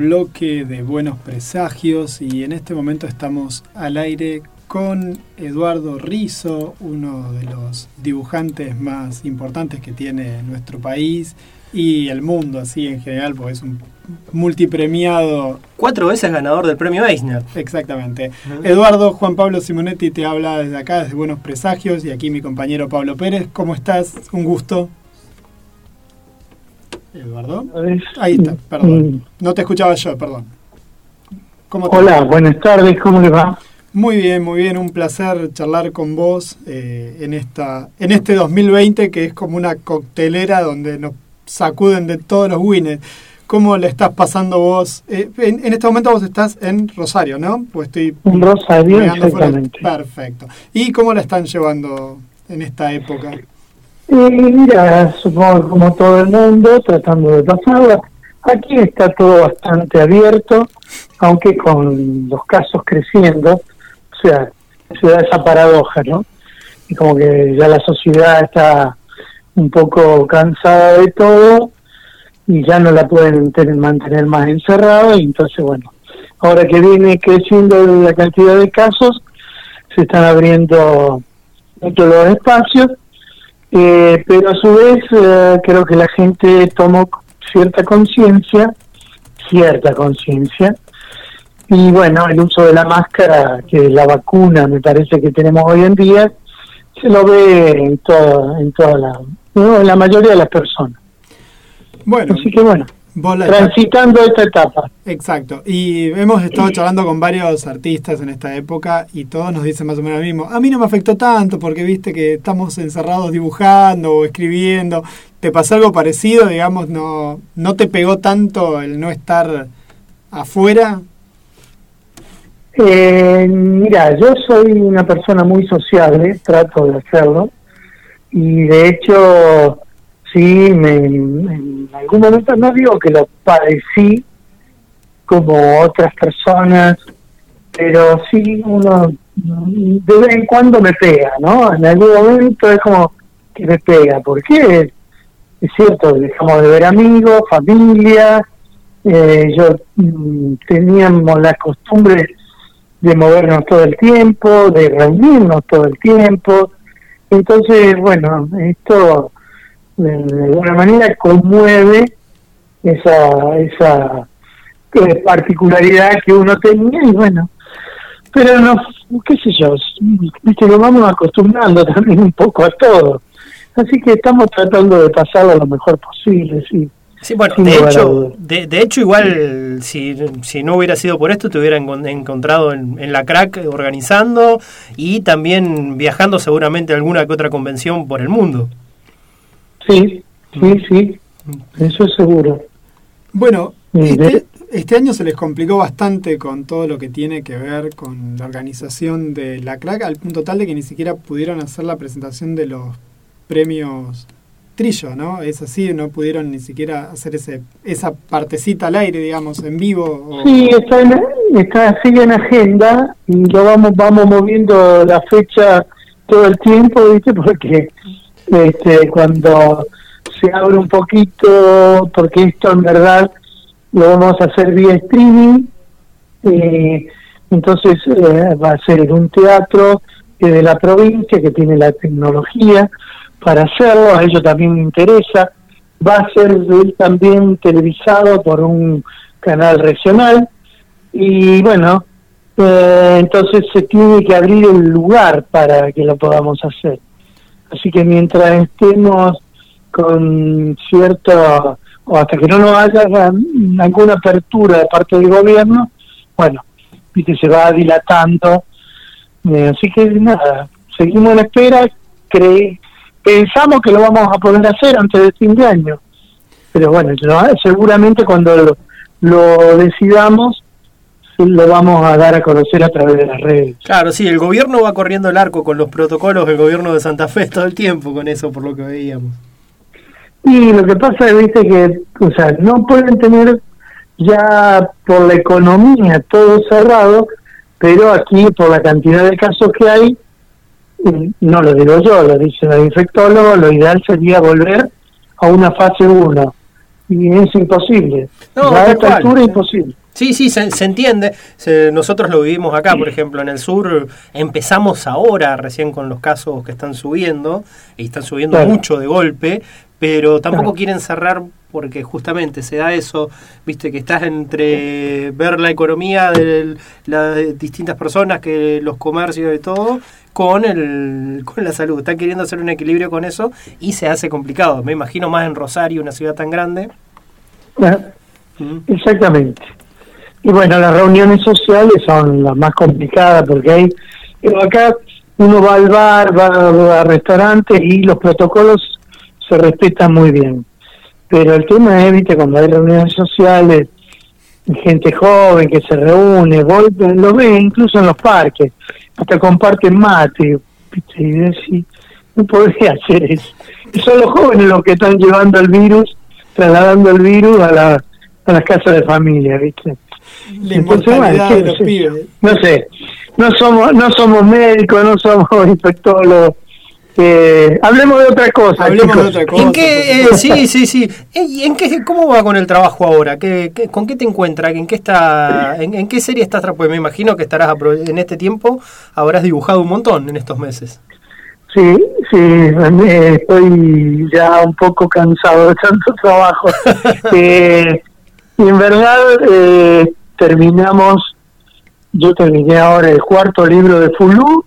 bloque de Buenos Presagios y en este momento estamos al aire con Eduardo Rizo, uno de los dibujantes más importantes que tiene nuestro país y el mundo así en general, porque es un multipremiado. Cuatro veces ganador del premio Eisner. Exactamente. Eduardo, Juan Pablo Simonetti te habla desde acá, desde Buenos Presagios, y aquí mi compañero Pablo Pérez. ¿Cómo estás? Un gusto. Eduardo. Ahí está, perdón. Mm. No te escuchaba yo, perdón. Hola, buenas tardes, ¿cómo le va? Muy bien, muy bien, un placer charlar con vos eh, en esta en este 2020 que es como una coctelera donde nos sacuden de todos los winners. ¿Cómo le estás pasando vos? Eh, en, este momento vos estás en Rosario, ¿no? Pues estoy en Rosario, exactamente. Perfecto. ¿Y cómo la están llevando en esta época? Eh, mira, supongo como todo el mundo, tratando de pasarla. Aquí está todo bastante abierto, aunque con los casos creciendo, o sea, se da esa paradoja, ¿no? Y como que ya la sociedad está un poco cansada de todo y ya no la pueden mantener más encerrada y entonces bueno, ahora que viene creciendo la cantidad de casos, se están abriendo todos los espacios, eh, pero a su vez eh, creo que la gente tomó cierta conciencia, cierta conciencia, y bueno, el uso de la máscara, que la vacuna me parece que tenemos hoy en día, se lo ve en toda, en toda la, en la mayoría de las personas. Bueno, así que bueno, transitando esta etapa. Exacto. Y hemos estado charlando con varios artistas en esta época y todos nos dicen más o menos lo mismo. A mí no me afectó tanto porque viste que estamos encerrados dibujando o escribiendo. ¿Te pasó algo parecido? Digamos, no, no te pegó tanto el no estar afuera. Eh, mira, yo soy una persona muy sociable, trato de hacerlo y de hecho sí, me, en algún momento no digo que lo padecí como otras personas, pero sí uno de vez en cuando me pega, ¿no? En algún momento es como que me pega, porque es cierto, dejamos de ver amigos, familia, eh, yo mm, teníamos la costumbre de movernos todo el tiempo, de reunirnos todo el tiempo, entonces, bueno, esto de, alguna manera conmueve esa, esa eh, particularidad que uno tenía y bueno, pero no, qué sé yo, viste, lo vamos acostumbrando también un poco a todo. Así que estamos tratando de pasarlo lo mejor posible, sí. Sí, bueno, de hecho, de, de, hecho igual si, si no hubiera sido por esto te hubieran encontrado en, en, la crack organizando y también viajando seguramente a alguna que otra convención por el mundo. Sí, sí, sí, eso es seguro. Bueno, este, este, año se les complicó bastante con todo lo que tiene que ver con la organización de la crack, al punto tal de que ni siquiera pudieron hacer la presentación de los premios Trillo, ¿no? Es así, no pudieron ni siquiera hacer ese esa partecita al aire, digamos, en vivo. Sí, está, está así en agenda y lo vamos vamos moviendo la fecha todo el tiempo, ¿viste? Porque este, cuando se abre un poquito, porque esto en verdad lo vamos a hacer vía streaming, eh, entonces eh, va a ser en un teatro de la provincia que tiene la tecnología para hacerlo, a ellos también me interesa, va a ser también televisado por un canal regional y bueno, eh, entonces se tiene que abrir el lugar para que lo podamos hacer. Así que mientras estemos con cierto, o hasta que no nos haya alguna apertura de parte del gobierno, bueno, viste, se va dilatando. Eh, así que nada, seguimos en espera, cre pensamos que lo vamos a poder hacer antes de fin de año. Pero bueno, seguramente cuando lo, lo decidamos, lo vamos a dar a conocer a través de las redes. Claro, sí, el gobierno va corriendo el arco con los protocolos del gobierno de Santa Fe todo el tiempo con eso, por lo que veíamos. Y lo que pasa es ¿viste, que, o sea, no pueden tener ya por la economía todo cerrado, pero aquí por la cantidad de casos que hay, no lo digo yo, lo dice el infectólogo, lo ideal sería volver a una fase 1, y es imposible. No, a esta altura es imposible. Sí, sí, se, entiende. nosotros lo vivimos acá, por ejemplo, en el sur. Empezamos ahora, recién con los casos que están subiendo, y están subiendo mucho de golpe, pero tampoco quieren cerrar porque justamente se da eso, viste, que estás entre ver la economía de las distintas personas, que los comercios y todo, con, el, con la salud. Están queriendo hacer un equilibrio con eso y se hace complicado. Me imagino más en Rosario, una ciudad tan grande. Exactamente. Y bueno, las reuniones sociales son las más complicadas porque hay, pero acá uno va al bar, va a restaurantes y los protocolos se respetan muy bien. Pero el tema es, viste, cuando hay reuniones sociales, gente joven que se reúne, lo ve incluso en los parques, hasta comparten mate, ¿viste? y decís, no podría hacer eso. Son los jóvenes los que están llevando el virus, trasladando el virus a, la, a las casas de familia, ¿viste? No sé, no somos, no somos médicos, no somos infectólogos. Eh, hablemos de otra cosa. Hablemos de otra cosa. ¿En qué, eh, sí, sí, sí. ¿En qué, ¿Cómo va con el trabajo ahora? ¿Qué, con qué te encuentras? ¿En qué, está, en, qué serie estás? Pues me imagino que estarás en este tiempo, habrás dibujado un montón en estos meses. Sí, sí, eh, estoy ya un poco cansado de tanto trabajo. eh, y en verdad, eh, terminamos, yo terminé ahora el cuarto libro de Fulu,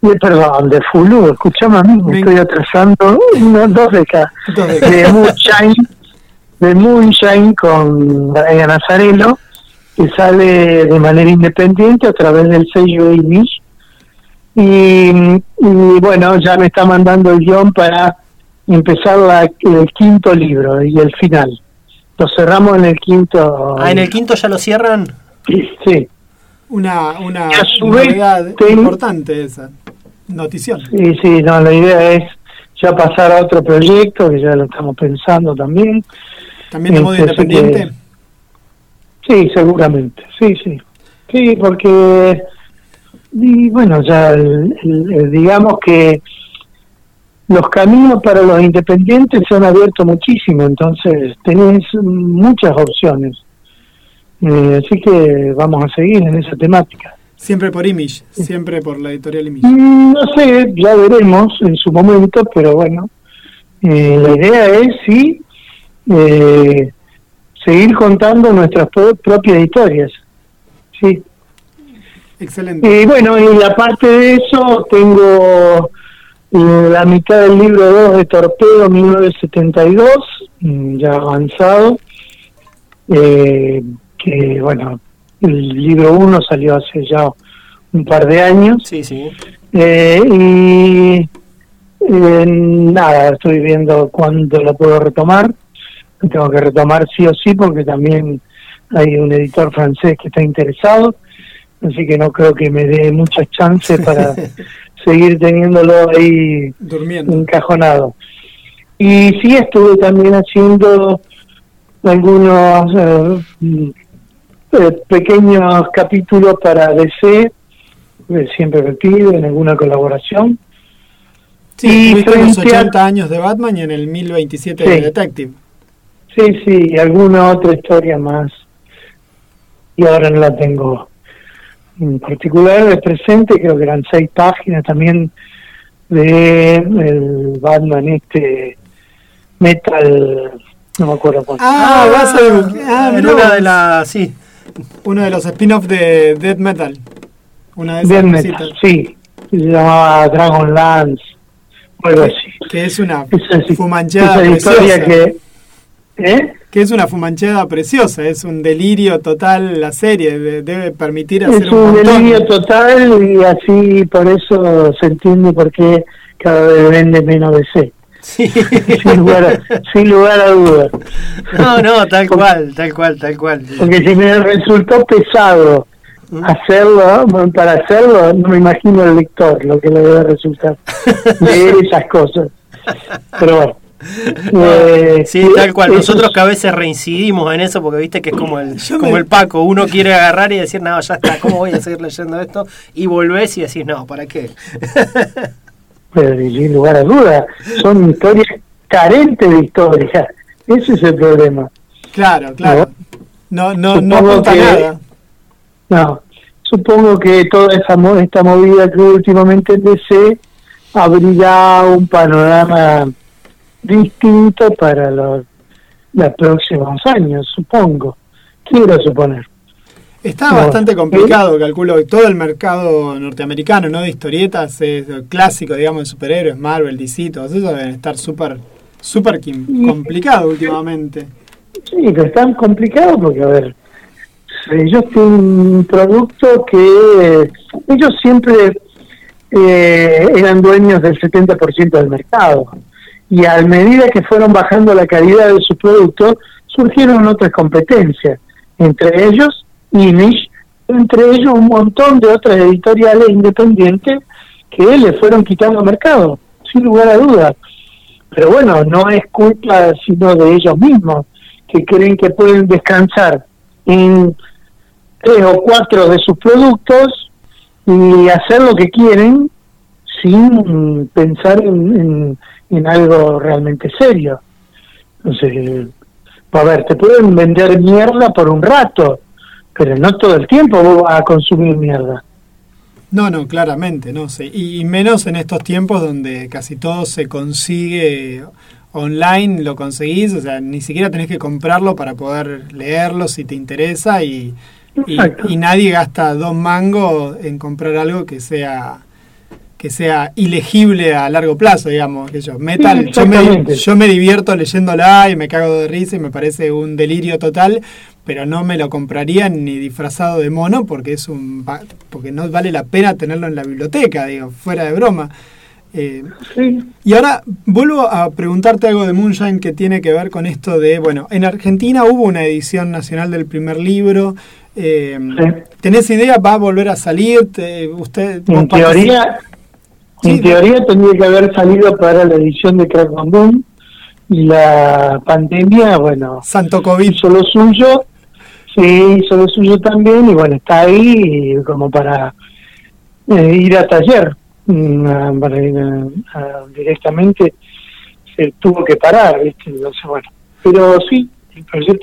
y, perdón, de Fulu, escuchame a mí, me estoy atrasando dos décadas, de Moonshine, de Moonshine con Brian Nazarelo, que sale de manera independiente a través del sello Image. Y, y bueno, ya me está mandando el guion para empezar el quinto libro y el final. Lo cerramos en el quinto. Ah, en el quinto ya lo cierran. Sí. Una, una novedad importante esa notición. Sí, sí, no, la idea es ya pasar a otro proyecto que ya lo estamos pensando también. ¿También de modo este, independiente? sí, seguramente, sí, sí. Sí, porque, y bueno, ya digamos que los caminos para los independientes se han abierto muchísimo, entonces tenés muchas opciones. Eh, así que vamos a seguir en esa temática. Siempre por Image, siempre por la editorial Image. Mm, no sé, ya veremos en su momento, pero bueno, eh, la idea es sí eh, seguir contando nuestras propias historias. Sí. Excelente. Y bueno, y aparte de eso, tengo la mitad del libro 2 de Torpedo 1972, mm, ya avanzado, eh, que bueno, el libro 1 salió hace ya un par de años. Sí, sí. Eh, y eh, nada, estoy viendo cuándo lo puedo retomar. Lo tengo que retomar sí o sí porque también hay un editor francés que está interesado, así que no creo que me dé muchas chances para seguir teniéndolo ahí Durmiendo. encajonado. Y sí estuve también haciendo algunos eh, eh, pequeños capítulos para DC, eh, siempre repito, en alguna colaboración. Sí, y en los 80 años de Batman y en el 1027 de Detective. Sí, sí, y alguna otra historia más. Y ahora no la tengo en particular de presente, creo que eran seis páginas también de el Batman este Metal, no me acuerdo cuánto. Ah, ah vas a ah, en una de las, sí, uno de los spin-offs de Dead Metal. Una de esas Dead Metal, sí, se llamaba Dragon Lance, algo así. Que es una fumanchada historia que ¿Eh? Que es una fumanchada preciosa, es un delirio total la serie, debe permitir hacer es un, delirio total y así por eso se entiende por qué cada vez vende menos de C. Sí. sin, lugar a, sin lugar a dudas. No, no, tal cual, tal cual, tal cual. Porque si me resultó pesado ¿Mm? hacerlo, para hacerlo, no me imagino el lector lo que le debe resultar leer esas cosas. Pero bueno. Eh, sí, tal cual. Nosotros que a veces reincidimos en eso porque viste que es como el, como el Paco. Uno quiere agarrar y decir, no, ya está, ¿cómo voy a seguir leyendo esto? Y volvés y decís, no, ¿para qué? Pero sin lugar a dudas, son historias carentes de historia. Ese es el problema. Claro, claro. No, no, no apunta nada. No, supongo que toda esa esta movida que últimamente en DC abrirá un panorama distinto para los, los próximos años, supongo. Quiero suponer. Está bastante complicado, calculo que todo el mercado norteamericano, ¿no? De historietas, es clásico, digamos, de superhéroes, Marvel, DC, todos esos deben estar súper, súper complicado últimamente. Sí, pero están complicados porque, a ver, ellos tienen un producto que ellos siempre eh, eran dueños del 70% del mercado. Y a medida que fueron bajando la calidad de su producto, surgieron otras competencias, entre ellos Image, entre ellos un montón de otras editoriales independientes que le fueron quitando mercado, sin lugar a dudas. Pero bueno, no es culpa sino de ellos mismos, que creen que pueden descansar en tres o cuatro de sus productos y hacer lo que quieren sin pensar en, en, algo realmente serio. Entonces, a ver, te pueden vender mierda por un rato, pero no todo el tiempo vos vas a consumir mierda. No, no, claramente, no sé. Y, menos en estos tiempos donde casi todo se consigue online, lo conseguís, o sea, ni siquiera tenés que comprarlo para poder leerlo si te interesa y, y, nadie gasta dos mangos en comprar algo que sea que sea ilegible a largo plazo, digamos, que yo, metal, yo me, yo me divierto leyéndola y me cago de risa y me parece un delirio total, pero no me lo compraría ni disfrazado de mono porque es un porque no vale la pena tenerlo en la biblioteca, digo, fuera de broma. Eh, y ahora vuelvo a preguntarte algo de Moonshine que tiene que ver con esto de, bueno, en Argentina hubo una edición nacional del primer libro, eh, ¿Tenés idea? ¿Va a volver a salir? usted, en teoría, en teoría tendría que haber salido para la edición de Crack Boom y la pandemia, bueno, Santo COVID hizo lo suyo, sí, hizo lo suyo también y bueno, está ahí como para eh, ir a taller, mm, para ir directamente se tuvo que parar, ¿viste? Entonces, bueno, pero sí,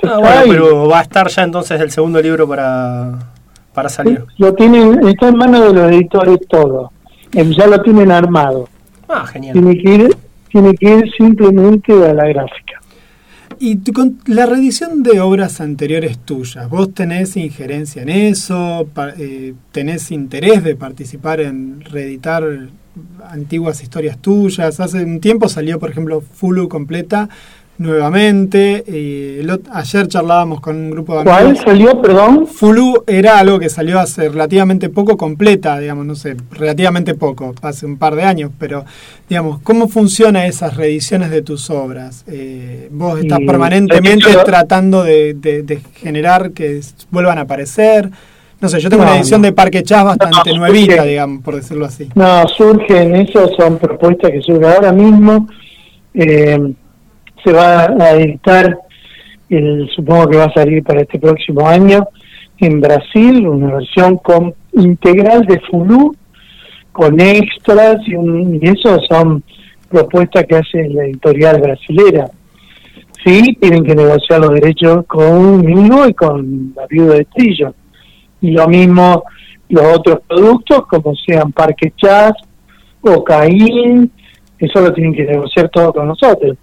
Ah, pero va a estar ya entonces el segundo libro para, para salir. lo tienen, está en manos de los editores todo. Ya lo tienen armado. Ah, genial. Tiene que ir, tiene que ir simplemente a la gráfica. Y con la reedición de obras anteriores tuyas, ¿vos tenés injerencia en eso? Eh, ¿Tenés interés de participar en reeditar antiguas historias tuyas? Hace un tiempo salió, por ejemplo, Fulu completa nuevamente. ayer charlábamos con un grupo de amigos. ¿Cuál salió, perdón? Fulu era algo que salió hace relativamente poco completa, digamos, no sé, relativamente poco, hace un par de años, pero digamos, ¿cómo funciona esas reediciones de tus obras? Eh, vos estás permanentemente tratando de, generar que vuelvan a aparecer. No sé, yo tengo una edición de Parque Chas bastante nuevita, digamos, por decirlo así. No, surgen, eso son propuestas que surgen ahora mismo. Eh, se va a editar, el, supongo que va a salir para este próximo año, en Brasil, una versión con, integral de Fulu, con extras, y, un, y eso son propuestas que hace la editorial brasilera. Sí, tienen que negociar los derechos conmigo y con la viuda de Trillo. Y lo mismo los otros productos, como sean Parque Chas o Caín, eso lo tienen que negociar todo con nosotros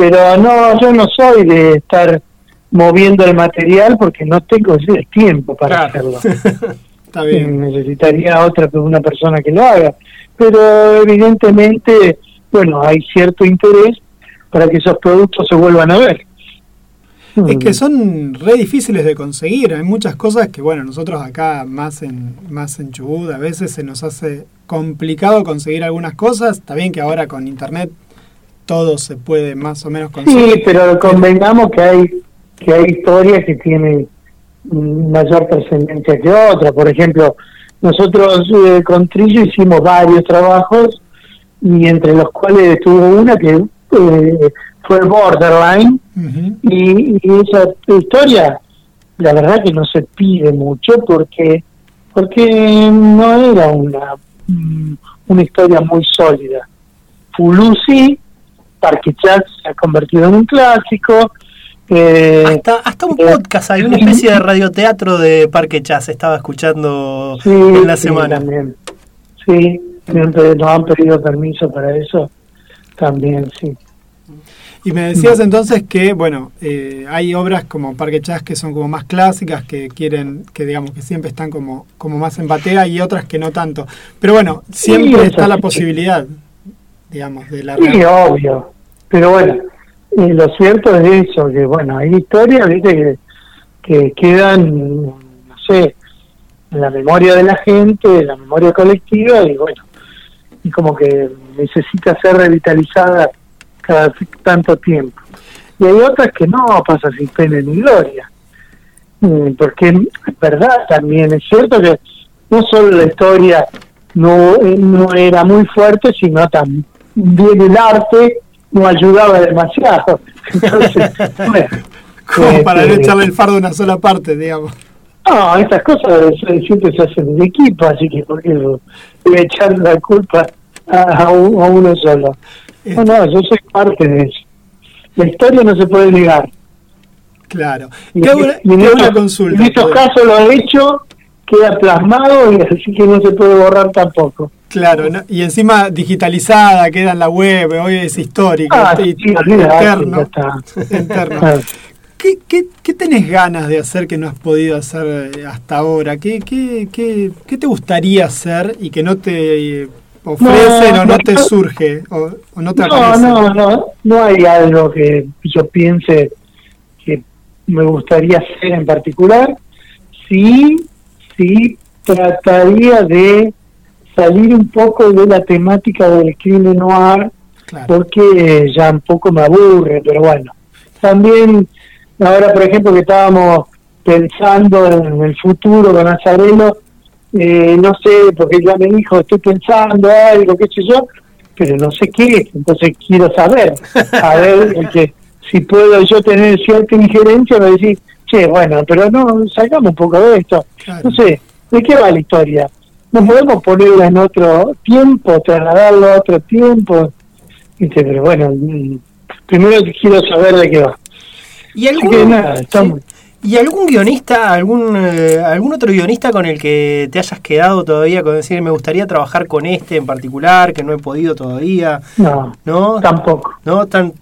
pero no, yo no soy de estar moviendo el material porque no tengo el tiempo para hacerlo. Está bien. Necesitaría otra una persona que lo haga, pero evidentemente, bueno, hay cierto interés para que esos productos se vuelvan a ver. Es que son re difíciles de conseguir, hay muchas cosas que, bueno, nosotros acá más en, más en Chubut a veces se nos hace complicado conseguir algunas cosas, está bien que ahora con internet todo se puede más o menos conseguir. Sí, pero convengamos que hay que hay historias que tienen mayor trascendencia que otras. Por ejemplo, nosotros eh, con Trillo hicimos varios trabajos y entre los cuales tuvo una que eh, fue Borderline y, esa historia la verdad que no se pide mucho porque porque no era una mm, una historia muy sólida. Fulusi Parque Chat se ha convertido en un clásico, Eh, hasta, hasta un podcast, hay una especie de radioteatro de Parque Chas, estaba escuchando en la semana. También. Sí, nos han pedido permiso para eso, también, sí. Y me decías entonces que, bueno, eh, hay obras como Parque Chas que son como más clásicas, que quieren, que digamos, que siempre están como, como más en batea y otras que no tanto. Pero bueno, siempre está la posibilidad, digamos, de la... Sí, obvio. Pero bueno, eh, lo cierto es eso, que bueno, hay historias, viste, que, que quedan, no sé, en la memoria de la gente, en la memoria colectiva, y bueno, y como que necesita ser revitalizada cada tanto tiempo. Y hay otras que no pasa sin pena ni gloria. Mm, porque es verdad también, es cierto que no solo la historia no, eh, no era muy fuerte, sino también el arte no ayudaba demasiado. Entonces, Como para no este, echarle el fardo a una sola parte, digamos. No, estas cosas siempre se hacen en equipo, así que porque voy a echar la culpa a uno solo. No, no, yo soy parte de eso. La historia no se puede negar. Claro. Y, en, estos, consulta, en estos casos lo he hecho, queda plasmado y así que no se puede borrar tampoco. Claro, y encima digitalizada, queda en la web, hoy es histórico, ah, sí, eterno. ¿Qué, qué, qué tenés ganas de hacer que no has podido hacer eh, hasta ahora? ¿Qué, qué, qué, qué te gustaría hacer y que no te ofrecen no, o no, te surge o, no te no, no, no, no hay algo que yo piense que me gustaría hacer en particular. Sí, sí trataría de salir un poco de la temática del crimen noir porque ya un poco me aburre, pero bueno. También ahora, por ejemplo, que estábamos pensando en el futuro con Nazareno, eh, no sé, porque ya me dijo, estoy pensando algo, qué sé yo, pero no sé qué, entonces quiero saber, a ver, que si puedo yo tener cierta injerencia, me decir, che, bueno, pero no, salgamos un poco de esto, no sé, ¿de qué va la historia? No podemos ponerla en otro tiempo, trasladarlo a otro tiempo, pero bueno, mm, primero quiero saber de qué va. Y algún, nada, estamos... ¿Y algún guionista, algún eh, algún otro guionista con el que te hayas quedado todavía con decir me gustaría trabajar con este en particular que no he podido todavía? No, no, tampoco. No, tan,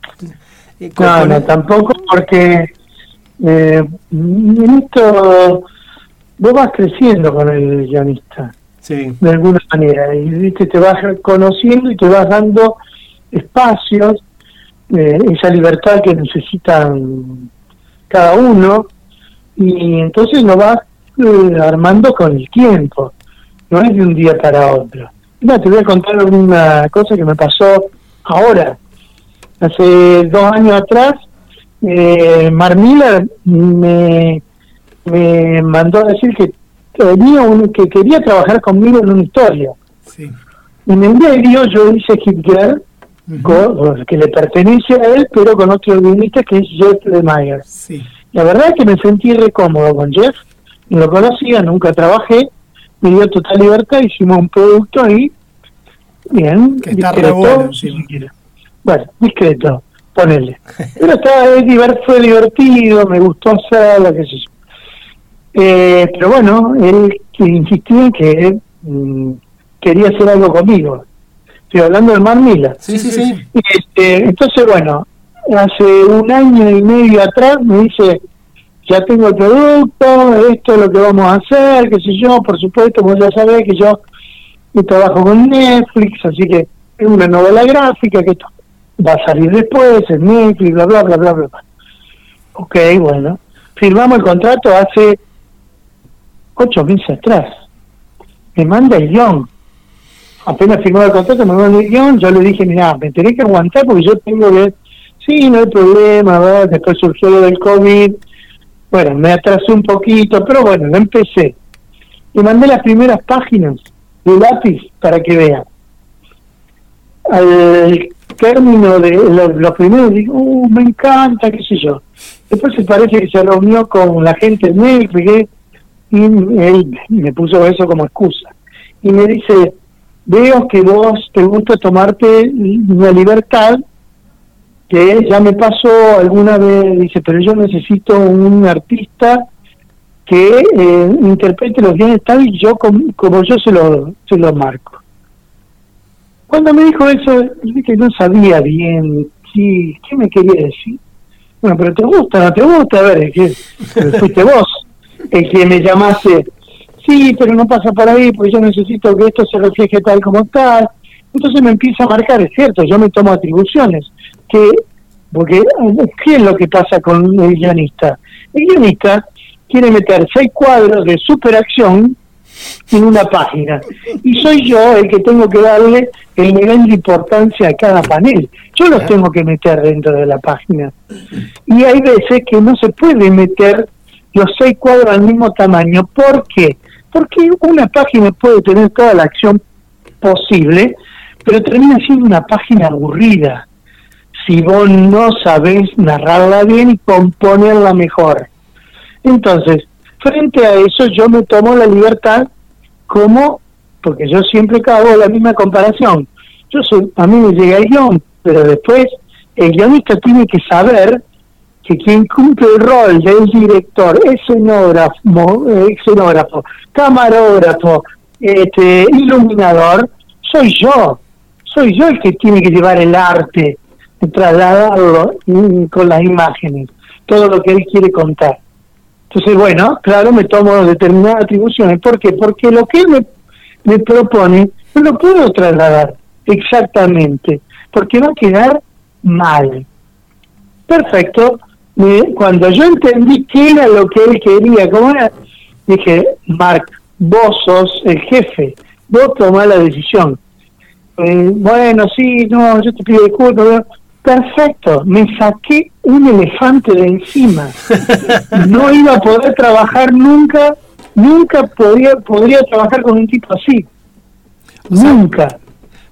eh, no, no, tampoco porque eh, en esto vos vas creciendo con el guionista, sí. de alguna manera, y ¿viste? te vas conociendo y te vas dando espacios, eh, esa libertad que necesitan cada uno y entonces lo vas eh, armando con el tiempo, no es de un día para otro. Mira, te voy a contar una cosa que me pasó ahora. Hace dos años atrás, eh, Marmila me, me mandó a decir que tenía un, que quería trabajar conmigo en una historia. Sí. En el diario yo hice Hit Girl, que le pertenece a él, pero con otro guionista que es Jeff Lemire. Sí. La verdad es que me sentí re cómodo con Jeff, no lo conocía, nunca trabajé, me dio total libertad, hicimos un producto ahí, bien, que está discreto, bueno, bueno, discreto, ponele. Pero estaba, fue divertido, me gustó hacerlo, qué sé yo. Eh, pero bueno, él insistía en que mm, quería hacer algo conmigo. Estoy hablando del Mar Mila. Sí, sí, sí. Este, entonces, bueno, hace un año y medio atrás me dice, ya tengo el producto, esto es lo que vamos a hacer, qué sé yo, por supuesto, vos ya sabés que yo, trabajo con Netflix, así que es una novela gráfica que esto va a salir después en Netflix, bla, bla, bla, bla, bla. Ok, bueno, firmamos el contrato hace ocho meses atrás. Me manda el guion. Apenas firmó el contrato, me manda el guion, yo le dije, mira, me tenés que aguantar porque yo tengo que Sí, no hay problema, ¿verdad? después surgió lo del COVID. Bueno, me atrasé un poquito, pero bueno, lo empecé. Y mandé las primeras páginas de lápiz para que vean. Al término de los primeros, digo, uh, me encanta, qué sé yo. Después se parece que se reunió con la gente en Netflix y él me puso eso como excusa. Y me dice, veo que vos te gusta tomarte una libertad que ya me pasó alguna vez, dice, pero yo necesito un artista que eh, interprete los guiones tal y yo como, como yo se lo, se lo marco. Cuando me dijo eso, dije que no sabía bien sí, qué me quería decir. Bueno, pero te gusta, no te gusta, a ver, es que fuiste vos el que me llamaste. Sí, pero no pasa por ahí, porque yo necesito que esto se refleje tal como tal. Entonces me empieza a marcar, es cierto, yo me tomo atribuciones. que Porque, ¿qué es lo que pasa con el guionista? El guionista quiere meter seis cuadros de superacción en una página. Y soy yo el que tengo que darle el nivel de importancia a cada panel. Yo los tengo que meter dentro de la página. Y hay veces que no se puede meter los seis cuadros al mismo tamaño. ¿Por qué? Porque una página puede tener toda la acción posible, pero termina siendo una página aburrida si vos no sabés narrarla bien y componerla mejor. Entonces, frente a eso yo me tomo la libertad como, porque yo siempre hago la misma comparación. Yo soy, a mí me llega el guion, pero después el guionista tiene que saber que quien cumple el rol del director, escenógrafo, escenógrafo camarógrafo, este, iluminador, soy yo. Soy yo el que tiene que llevar el arte, trasladarlo con las imágenes, todo lo que él quiere contar. Entonces, bueno, claro, me tomo determinadas atribuciones. ¿Por qué? Porque lo que él me, me propone no lo puedo trasladar exactamente, porque va a quedar mal. Perfecto. Cuando yo entendí qué era lo que él quería, cómo era, dije, Mark, vos sos el jefe, vos tomás la decisión. Eh, bueno, sí, no, yo te pido disculpas, perfecto, me saqué un elefante de encima. No iba a poder trabajar nunca, nunca podría, podría trabajar con un tipo así. nunca.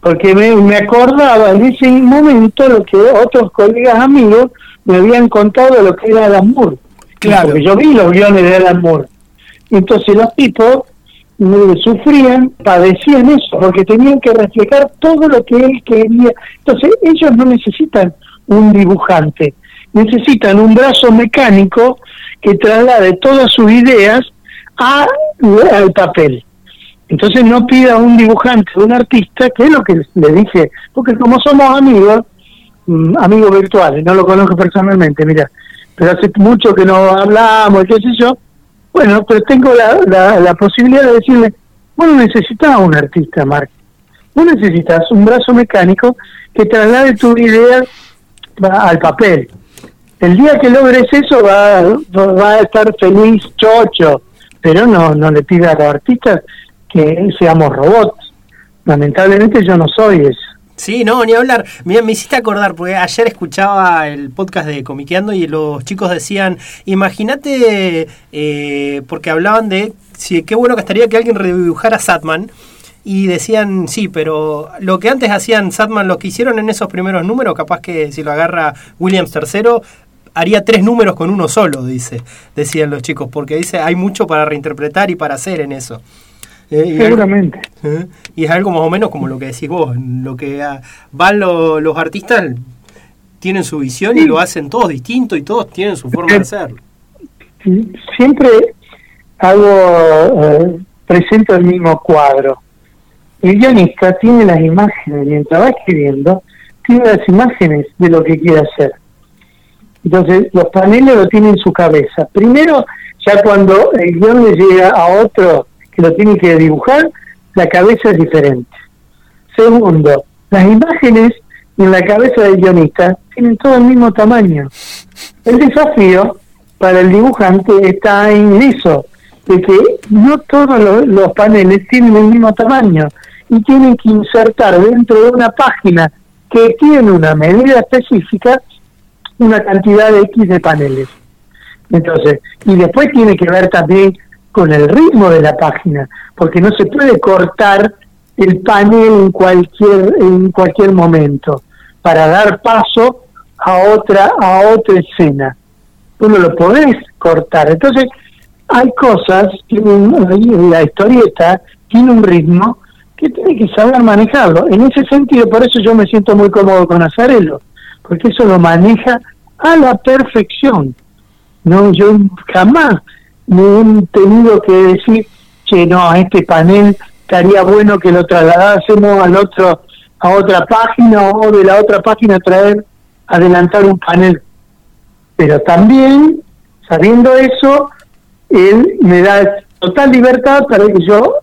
Porque me, me acordaba en ese momento lo que otros colegas amigos me habían contado lo que era Alan Moore. Claro. Porque yo vi los guiones de Alan Moore. Entonces los tipos sufrían, padecían eso, porque tenían que reflejar todo lo que él quería. Entonces, ellos no necesitan un dibujante, necesitan un brazo mecánico que traslade todas sus ideas a, al papel. Entonces no pida un dibujante, un artista, que es lo que le dije, porque como somos amigos, amigos virtuales, no lo conozco personalmente, mira, pero hace mucho que no hablamos, qué sé yo, bueno, pero tengo la, la, posibilidad de decirle, bueno, necesitas un artista, Mark. Vos necesitas un brazo mecánico que traslade tu idea al papel. El día que logres eso va, va a estar feliz, chocho, pero no, no le pida a los artistas que seamos robots. Lamentablemente yo no soy eso. Sí, no, ni hablar. Mira, me hiciste acordar, porque ayer escuchaba el podcast de Comiqueando y los chicos decían, imagínate, eh, porque hablaban de si qué bueno que estaría que alguien redibujara Satman. Y decían, sí, pero lo que antes hacían Satman, lo que hicieron en esos primeros números, capaz que si lo agarra Williams III, haría tres números con uno solo, dice, decían los chicos, porque dice, hay mucho para reinterpretar y para hacer en eso. Eh, Seguramente. ¿eh? Y es algo más o menos como lo que decís vos, lo que van los artistas, tienen su visión y lo hacen todos distinto y todos tienen su forma de hacerlo. Siempre hago, eh, presento el mismo cuadro. El guionista tiene las imágenes, mientras va escribiendo, tiene las imágenes de lo que quiere hacer. Entonces, los paneles lo tiene en su cabeza. Primero, ya cuando el guion le llega a otro que lo tiene que dibujar, la cabeza es diferente. Segundo, las imágenes en la cabeza del guionista tienen todo el mismo tamaño. El desafío para el dibujante está en eso, de que no todos los, paneles tienen el mismo tamaño y tienen que insertar dentro de una página que tiene una medida específica una cantidad de X de paneles. Entonces, y después tiene que ver también con el ritmo de la página, porque no se puede cortar el panel en cualquier en cualquier momento para dar paso a otra a otra escena. Tú no lo podés cortar. Entonces, hay cosas, tienen, la historieta tiene un ritmo que tiene que saber manejarlo. En ese sentido, por eso yo me siento muy cómodo con Azarelo, porque eso lo maneja a la perfección. No, yo jamás me he tenido que decir, che, no, este panel estaría bueno que lo trasladásemos al otro, a otra página o de la otra página traer, adelantar un panel. Pero también, sabiendo eso, él me da total libertad para que yo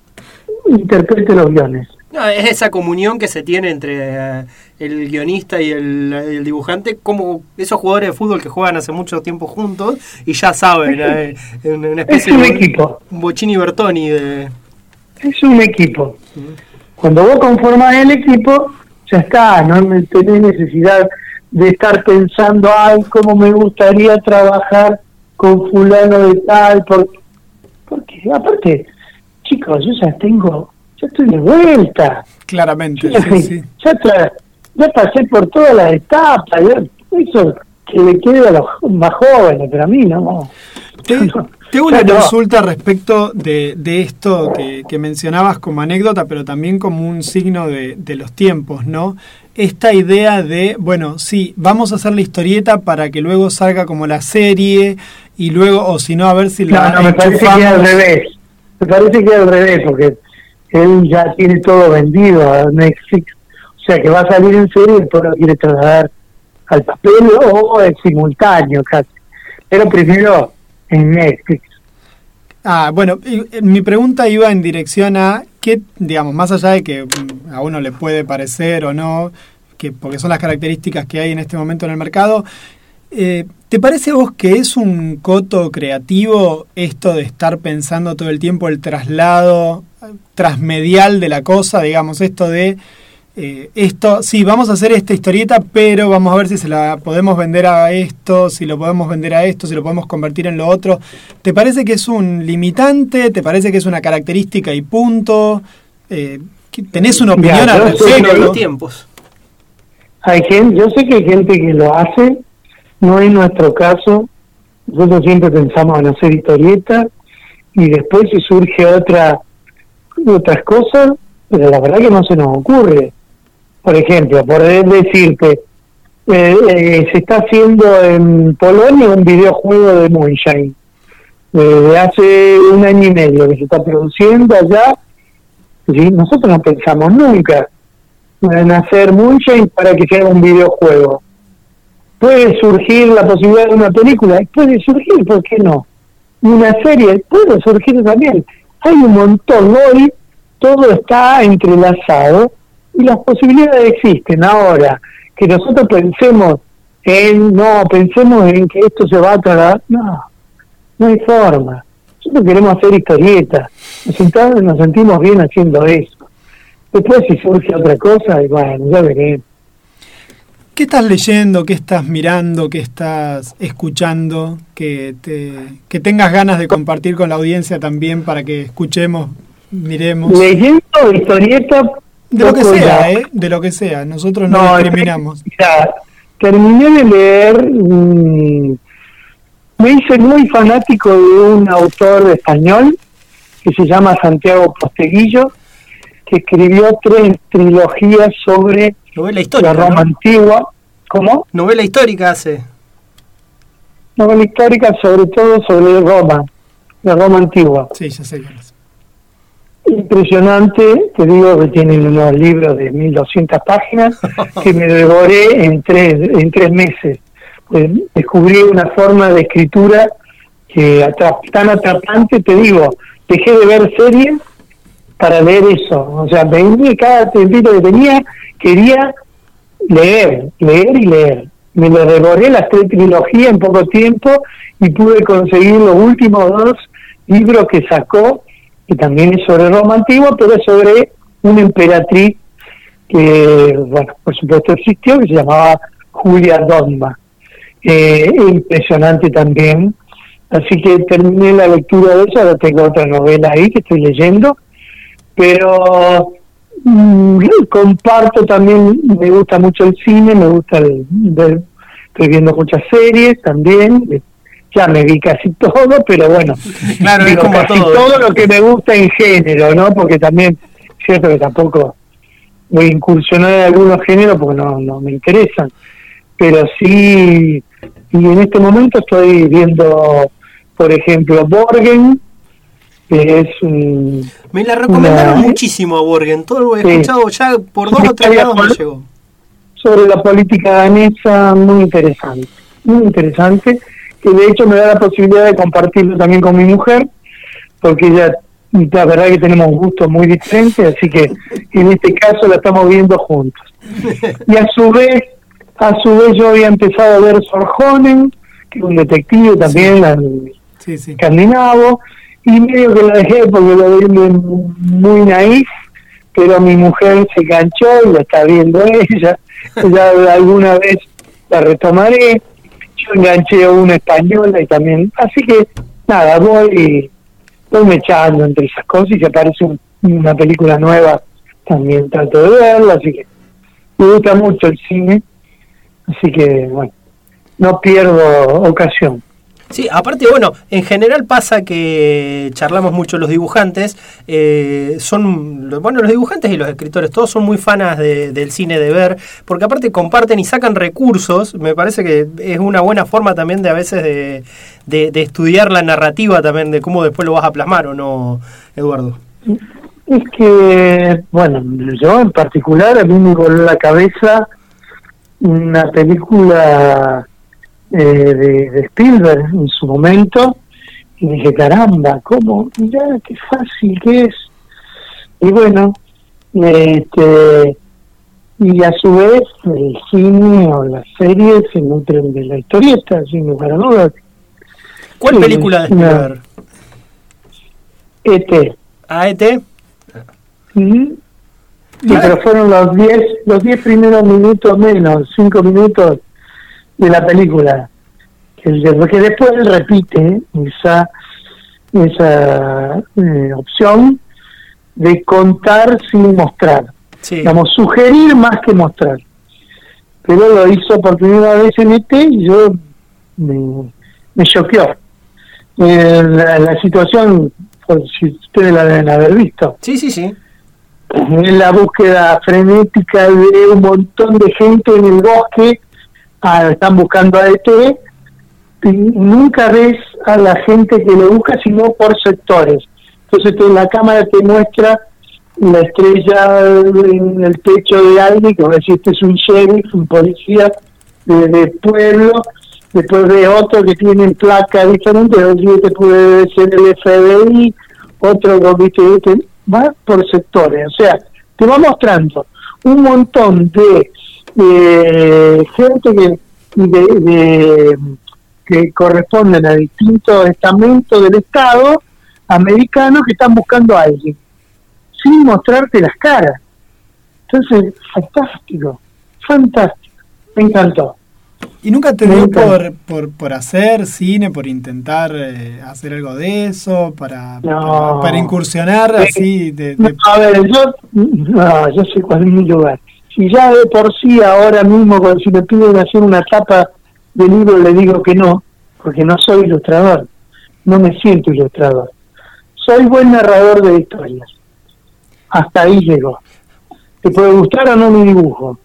interprete los guiones. No, es esa comunión que se tiene entre eh, el guionista y el, dibujante, como esos jugadores de fútbol que juegan hace mucho tiempo juntos y ya saben, eh, una especie es un equipo. un Bochini Bertoni de... Es un equipo. Cuando vos conformas el equipo, ya está, no tenés necesidad de estar pensando, ay, cómo me gustaría trabajar con fulano de tal, porque, porque aparte, chicos, yo ya tengo estoy de vuelta. Claramente, Ya, pasé por todas las etapas, eso que le quede a los más jóvenes, pero a mí no. Tengo una consulta respecto de, de esto que, que, mencionabas como anécdota, pero también como un signo de, de, los tiempos, ¿no? Esta idea de, bueno, sí, vamos a hacer la historieta para que luego salga como la serie y luego, o si no, a ver si la. No, no, me parece que al revés. Me parece que al revés, porque él ya tiene todo vendido a Netflix, o sea que va a salir en serie y después lo quiere trasladar al papel o en simultáneo casi, pero primero en Netflix. Ah, bueno, eh, mi pregunta iba en dirección a qué, digamos, más allá de que mm, a uno le puede parecer o no, que porque son las características que hay en este momento en el mercado, eh, ¿Te parece a vos que es un coto creativo esto de estar pensando todo el tiempo el traslado transmedial de la cosa, digamos, esto de eh, esto, sí, vamos a hacer esta historieta, pero vamos a ver si se la podemos vender a esto, si lo podemos vender a esto, si lo podemos convertir en lo otro. ¿Te parece que es un limitante? ¿Te parece que es una característica y punto? Eh, ¿Tenés una opinión al respecto? los tiempos. Hay gente, yo sé que hay gente que lo hace, no es nuestro caso. Nosotros siempre pensamos en hacer historietas y después si surge otra otras cosas, pero la verdad que no se nos ocurre. Por ejemplo, por decirte, eh, eh, se está haciendo en Polonia un videojuego de Moonshine, de hace un año y medio que se está produciendo allá. ¿sí? Nosotros no pensamos nunca en hacer Moonshine para que sea un videojuego. Puede surgir la posibilidad de una película, puede surgir, ¿por qué no? Una serie, puede surgir también hay un montón, hoy todo está entrelazado y las posibilidades existen. Ahora, que nosotros pensemos en, no, pensemos en que esto se va a tratar, no, no hay forma. Nosotros queremos hacer historietas, nos, nos sentimos bien haciendo eso. Después si surge otra cosa, bueno, ya veremos. ¿Qué estás leyendo? ¿Qué estás mirando? ¿Qué estás escuchando? Que, te, que tengas ganas de compartir con la audiencia también para que escuchemos, miremos. Leyendo historieta. De lo que sea, ¿eh? De lo que sea. Nosotros no, discriminamos. terminé de leer. Mm, me hice muy fanático de un autor español que se llama Santiago Posteguillo, que escribió tres trilogías sobre Novela histórica. La Roma antigua. ¿Cómo? Novela histórica hace. Novela histórica sobre todo sobre Roma, la Roma antigua. Sí, ya sé. Impresionante, te digo que tienen unos libros de 1200 páginas que me devoré en tres, en tres meses. Pues descubrí una forma de escritura que tan atrapante, te digo, dejé de ver series para leer eso. O sea, vendí cada tempito que tenía quería leer, leer y leer. Me lo devoré las tres trilogías en poco tiempo y pude conseguir los últimos dos libros que sacó, que también es sobre Roma antigua, pero es sobre una emperatriz que, bueno, por supuesto existió, que se llamaba Julia Dogma. Eh, impresionante también. Así que terminé la lectura de esa, ahora tengo otra novela ahí que estoy leyendo, pero Mm, comparto también, me gusta mucho el cine, me gusta el, estoy viendo muchas series también, eh, ya me vi casi todo, pero bueno, claro, es como casi todo. lo que me gusta en género, ¿no? Porque también, cierto que tampoco voy a incursionar en algunos géneros porque no, no me interesan, pero sí, y en este momento estoy viendo, por ejemplo, Borgen, que es un... Me la recomendaron muchísimo a Borgen, todo lo he escuchado ya por dos o tres lados me llegó. Sobre la política danesa, muy interesante, muy interesante, que de hecho me da la posibilidad de compartirlo también con mi mujer, porque ella la verdad que tenemos gustos muy diferentes, así que en este caso la estamos viendo juntos. Y a su vez, a su vez yo había empezado a ver Sorjonen, que es un detective también sí. escandinavo, y medio que la dejé porque lo vi muy naif, pero mi mujer se enganchó y la está viendo ella, ya alguna vez la retomaré, yo enganché a una española y también, así que nada, voy estoy echando entre esas cosas y si aparece una película nueva también trato de verla, así que me gusta mucho el cine, así que bueno, no pierdo ocasión. Sí, aparte, bueno, en general pasa que charlamos mucho los dibujantes, eh, son, bueno, los dibujantes y los escritores, todos son muy fanas del cine de ver, porque aparte comparten y sacan recursos, me parece que es una buena forma también de a veces de, de, estudiar la narrativa también, de cómo después lo vas a plasmar o no, Eduardo. Es que, bueno, yo en particular a mí me voló la cabeza una película eh, de, Spielberg en su momento y dije, caramba, ¿cómo? Mirá, qué fácil que es. Y bueno, este, y a su vez el cine o las series se nutren de la historieta, sin lugar a dudas. ¿Cuál película de Spielberg? ET. ¿A ET? Sí, pero fueron los 10 los diez primeros minutos menos, 5 minutos de la película. Porque después repite esa, esa eh, opción de contar sin mostrar. Sí. sugerir más que mostrar. Pero lo hizo por primera vez en ET y yo me, me choqueó. Eh, la, situación, por si ustedes la deben haber visto. Sí, sí, sí. En la búsqueda frenética de un montón de gente en el bosque Ah, están buscando a ET, y nunca ves a la gente que lo busca, sino por sectores. Entonces la cámara te muestra la estrella en el techo de alguien, a decir, este es un sheriff, un policía de, pueblo, después de otro que tiene placa diferente, que puede ser el FBI, otro que va por sectores, o sea, te va mostrando un montón de eh, gente que, de, que corresponden a distintos estamentos del Estado americano que están buscando a alguien, sin mostrarte las caras. Entonces, fantástico, fantástico, me encantó. ¿Y nunca te dio por, por, por, hacer cine, por intentar eh, hacer algo de eso, para, para, incursionar así? De, a ver, yo, no, yo sé cuál es mi lugar si ya de por sí ahora mismo, si me piden hacer una tapa de libro, le digo que no, porque no soy ilustrador, no me siento ilustrador. Soy buen narrador de historias. Hasta ahí llego. Te puede gustar o no mi dibujo,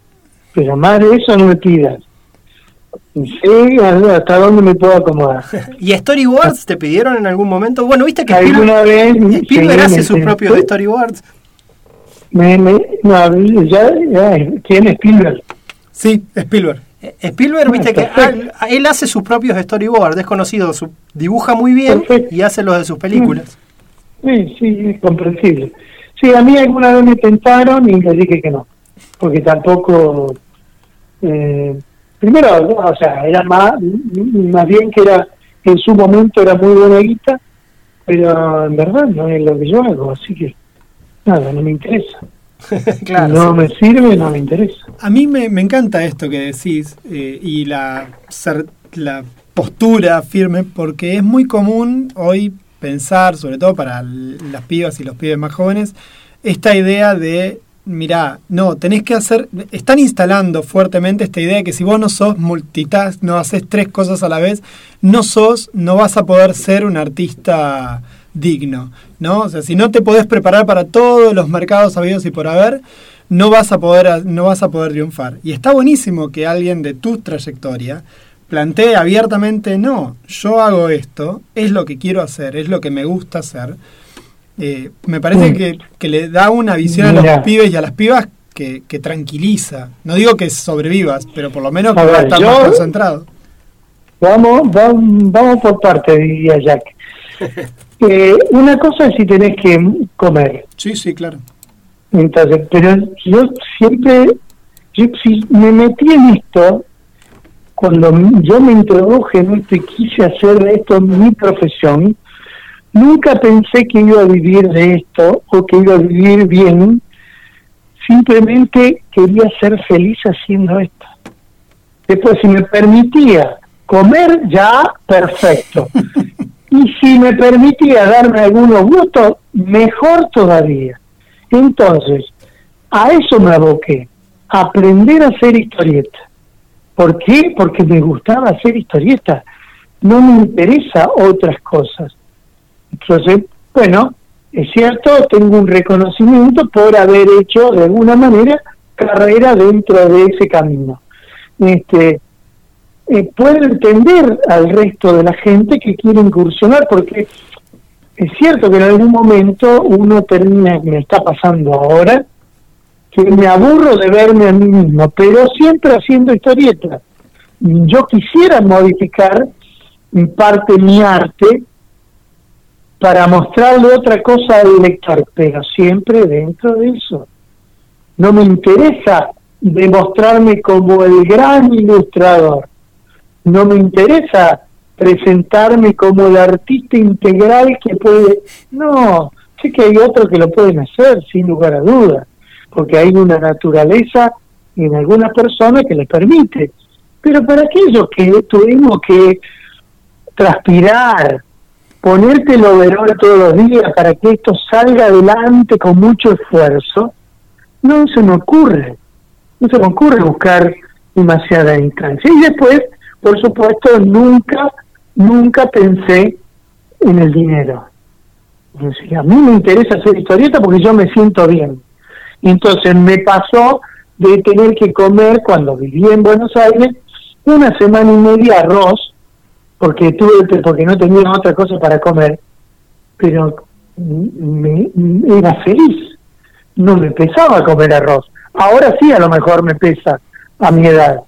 pero más de eso no me pidas. Sí, hasta dónde me puedo acomodar. ¿Y storyboards te pidieron en algún momento? Bueno, viste que ¿Alguna Spielberg, vez, Spielberg hace sus propios storyboards. Me, me, no, ya, ¿Quién es Spielberg? Sí, Spielberg. Eh, Spielberg, viste que él hace sus propios storyboards, es conocido, su, dibuja muy bien y hace los de sus películas. Sí, sí, es comprensible. Sí, a mí alguna vez me tentaron y le dije que no, porque tampoco... Eh, primero, o sea, era más, más bien que era, en su momento era muy buena guita, pero en verdad no es lo que yo hago, así que nada, no me interesa. claro, no me sirve, no me interesa. A mí me, encanta esto que decís eh, y la, la postura firme, porque es muy común hoy pensar, sobre todo para las pibas y los pibes más jóvenes, esta idea de, mirá, no, tenés que hacer, están instalando fuertemente esta idea de que si vos no sos multitask, no haces tres cosas a la vez, no sos, no vas a poder ser un artista digno, ¿no? O sea, si no te podés preparar para todos los mercados habidos y por haber, no vas a poder, no vas a poder triunfar. Y está buenísimo que alguien de tu trayectoria plantee abiertamente, no, yo hago esto, es lo que quiero hacer, es lo que me gusta hacer. Eh, me parece que, que, le da una visión a los pibes y a las pibas que, que, tranquiliza. No digo que sobrevivas, pero por lo menos que a estar más concentrado. Vamos, vamos, vamos por parte, diría Jack. Eh, una cosa es si tenés que comer. Sí, sí, claro. Entonces, pero yo siempre, yo, si me metí en esto, cuando yo me introduje en esto y quise hacer de esto mi profesión, nunca pensé que iba a vivir de esto o que iba a vivir bien, simplemente quería ser feliz haciendo esto. Después, si me permitía comer, ya perfecto. Y si me permitía darme algunos gustos, mejor todavía. Entonces, a eso me aboqué, aprender a hacer historieta. ¿Por qué? Porque me gustaba hacer historieta. No me interesa otras cosas. Entonces, bueno, es cierto, tengo un reconocimiento por haber hecho de alguna manera carrera dentro de ese camino. Este, eh, entender al resto de la gente que quiere incursionar, porque es cierto que en algún momento uno termina, me está pasando ahora, que me aburro de verme a mí mismo, pero siempre haciendo historietas. Yo quisiera modificar en parte mi arte para mostrarle otra cosa al lector, pero siempre dentro de eso. No me interesa demostrarme como el gran ilustrador no me interesa presentarme como el artista integral que puede... No, sé que hay otros que lo pueden hacer, sin lugar a dudas, porque hay una naturaleza en algunas personas que les permite. Pero para aquellos que tuvimos que transpirar, ponerte el overol todos los días para que esto salga adelante con mucho esfuerzo, no se me ocurre, no se me ocurre buscar demasiada instancia. Y después por supuesto, nunca, nunca pensé en el dinero. A mí me interesa hacer historieta porque yo me siento bien. entonces me pasó de tener que comer cuando viví en Buenos Aires una semana y media arroz porque tuve porque no tenía otra cosa para comer, pero me, era feliz. No me pesaba comer arroz. Ahora sí a lo mejor me pesa a mi edad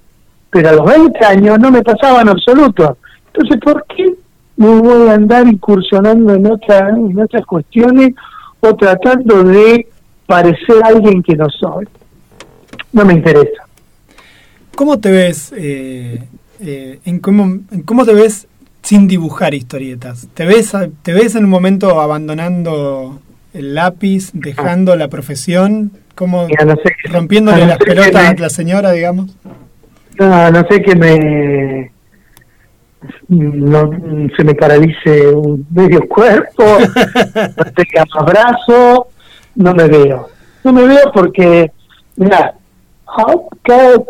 pero a los 20 años no me pasaba en absoluto. Entonces, ¿por qué me voy a andar incursionando en, otra, en otras cuestiones o tratando de parecer alguien que no soy? No me interesa. ¿Cómo te ves, eh, eh, en, cómo, cómo te ves sin dibujar historietas? ¿Te ves, ¿Te ves en un momento abandonando el lápiz, dejando la profesión? como rompiéndole las pelotas a la señora, digamos? No, no sé que me no, se me paralice un medio cuerpo, no tenga más brazo, no me veo. No me veo porque, mira,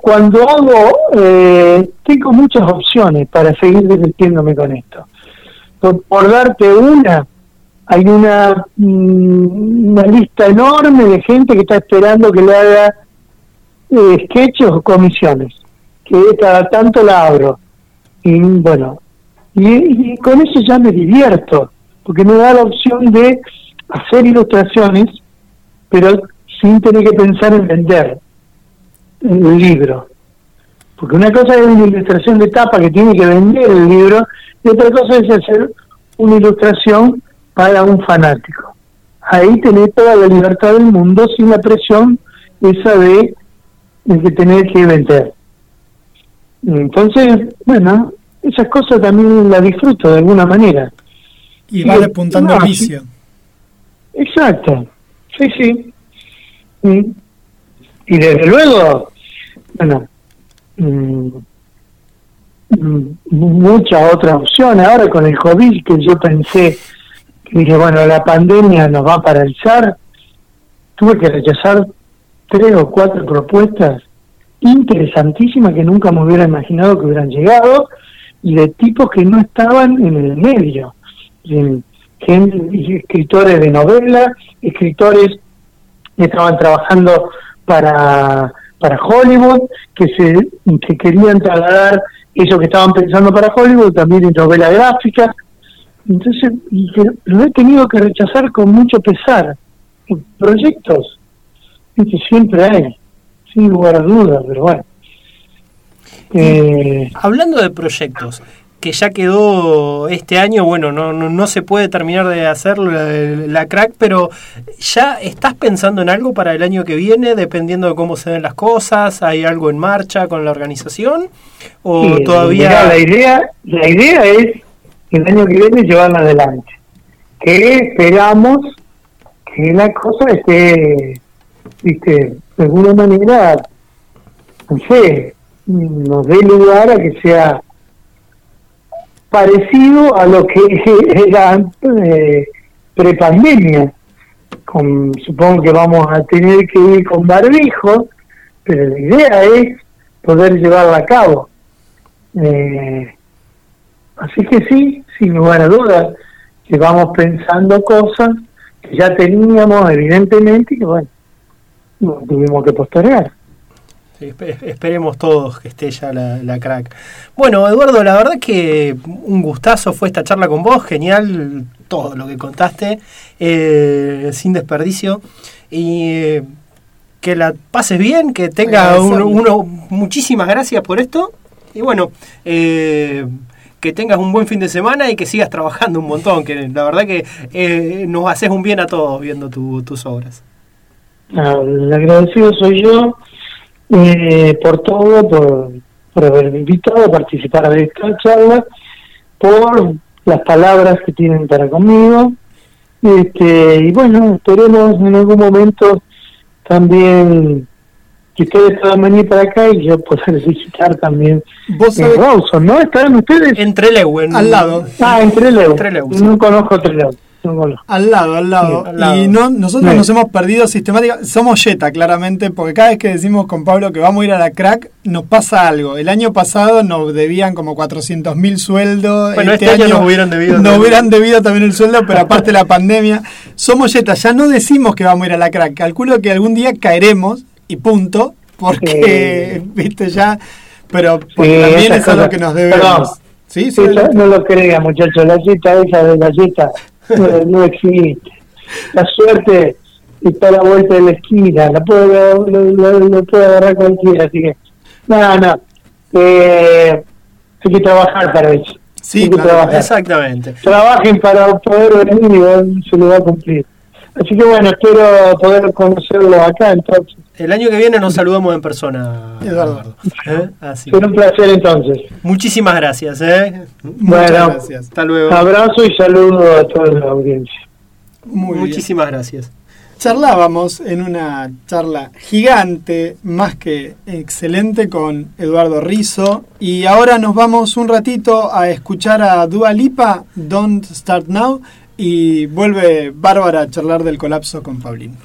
cuando hago, eh, tengo muchas opciones para seguir divirtiéndome con esto. Por, darte una, hay una, mm, una lista enorme de gente que está esperando que le haga eh, sketches o comisiones que cada tanto la abro. Y bueno, y, con eso ya me divierto, porque me da la opción de hacer ilustraciones, pero sin tener que pensar en vender un libro. Porque una cosa es una ilustración de tapa que tiene que vender el libro, y otra cosa es hacer una ilustración para un fanático. Ahí tenés toda la libertad del mundo sin la presión esa de, de tener que vender. Entonces, bueno, esas cosas también las disfruto de alguna manera. Y va apuntando al vicio. Exacto, sí, sí. Y, desde luego, bueno, mm, mm, muchas otras opciones. Ahora con el COVID, que yo pensé, que dije, bueno, la pandemia nos va a paralizar, tuve que rechazar tres o cuatro propuestas interesantísima que nunca me hubiera imaginado que hubieran llegado y de tipos que no estaban en el medio. escritores de novela, escritores que estaban trabajando para, para Hollywood, que, se, que querían trasladar eso que estaban pensando para Hollywood, también en novela gráfica. Entonces, lo he tenido que rechazar con mucho pesar. Proyectos, que siempre hay, sin lugar a dudas, pero bueno. Eh, Hablando de proyectos, que ya quedó este año, bueno, no, no, se puede terminar de hacer la, crack, pero ¿ya estás pensando en algo para el año que viene, dependiendo de cómo se den las cosas? ¿Hay algo en marcha con la organización? ¿O todavía...? la, idea, la idea es el año que viene llevarla adelante. Que esperamos que la cosa esté, viste, de alguna manera, no sé, nos dé lugar a que sea parecido a lo que era eh, prepandemia. Con, supongo que vamos a tener que ir con barbijo, pero la idea es poder llevarla a cabo. Eh, así que sí, sin lugar a dudas, que vamos pensando cosas que ya teníamos evidentemente y que bueno, tuvimos que postergar esperemos todos que esté ya la, crack. Bueno, Eduardo, la verdad que un gustazo fue esta charla con vos, genial todo lo que contaste, eh, sin desperdicio. Y eh, que la pases bien, que tenga uno, muchísimas gracias por esto. Y bueno, eh, que tengas un buen fin de semana y que sigas trabajando un montón, que la verdad que nos haces un bien a todos viendo tus obras. El agradecido soy yo eh, por todo, por, por haberme invitado a participar de esta charla, por las palabras que tienen para conmigo. Este, y bueno, esperemos en algún momento también que ustedes puedan venir para acá y yo poder visitar también ¿Vos Rawson, ¿no? ¿Están ustedes? Entre Lewen. Al lado. Ah, entre Lewen. No conozco Trelew. Al lado, al lado. Y no, nosotros nos hemos perdido sistemáticamente. Somos Jetta, claramente, porque cada vez que decimos con Pablo que vamos a ir a la crack, nos pasa algo. El año pasado nos debían como 400 mil sueldos. Bueno, este, este año, nos hubieran debido. Nos hubieran debido también el sueldo, pero aparte la pandemia. Somos Jetta, ya no decimos que vamos a ir a la crack. Calculo que algún día caeremos y punto, porque, viste, ya. Pero también es algo que nos debemos. Sí, sí, no lo crea, muchachos. La Jetta esa de la Jetta no, existe. La suerte está a la vuelta de la esquina, la puede, lo, puede agarrar cualquiera, así que, no, no, eh, hay que trabajar para eso. Sí, claro, exactamente. Trabajen para poder venir y se lo va a cumplir. Así que bueno, espero poder conocerlo acá entonces. El año que viene nos saludamos en persona, Eduardo. ¿Eh? un placer entonces. Muchísimas gracias. ¿eh? Bueno, gracias. Hasta luego. Abrazo y saludo a toda la audiencia. Muchísimas gracias. Charlábamos en una charla gigante, más que excelente, con Eduardo Rizo. Y ahora nos vamos un ratito a escuchar a Dua Lipa, Don't Start Now. Y vuelve Bárbara a charlar del colapso con Paulín.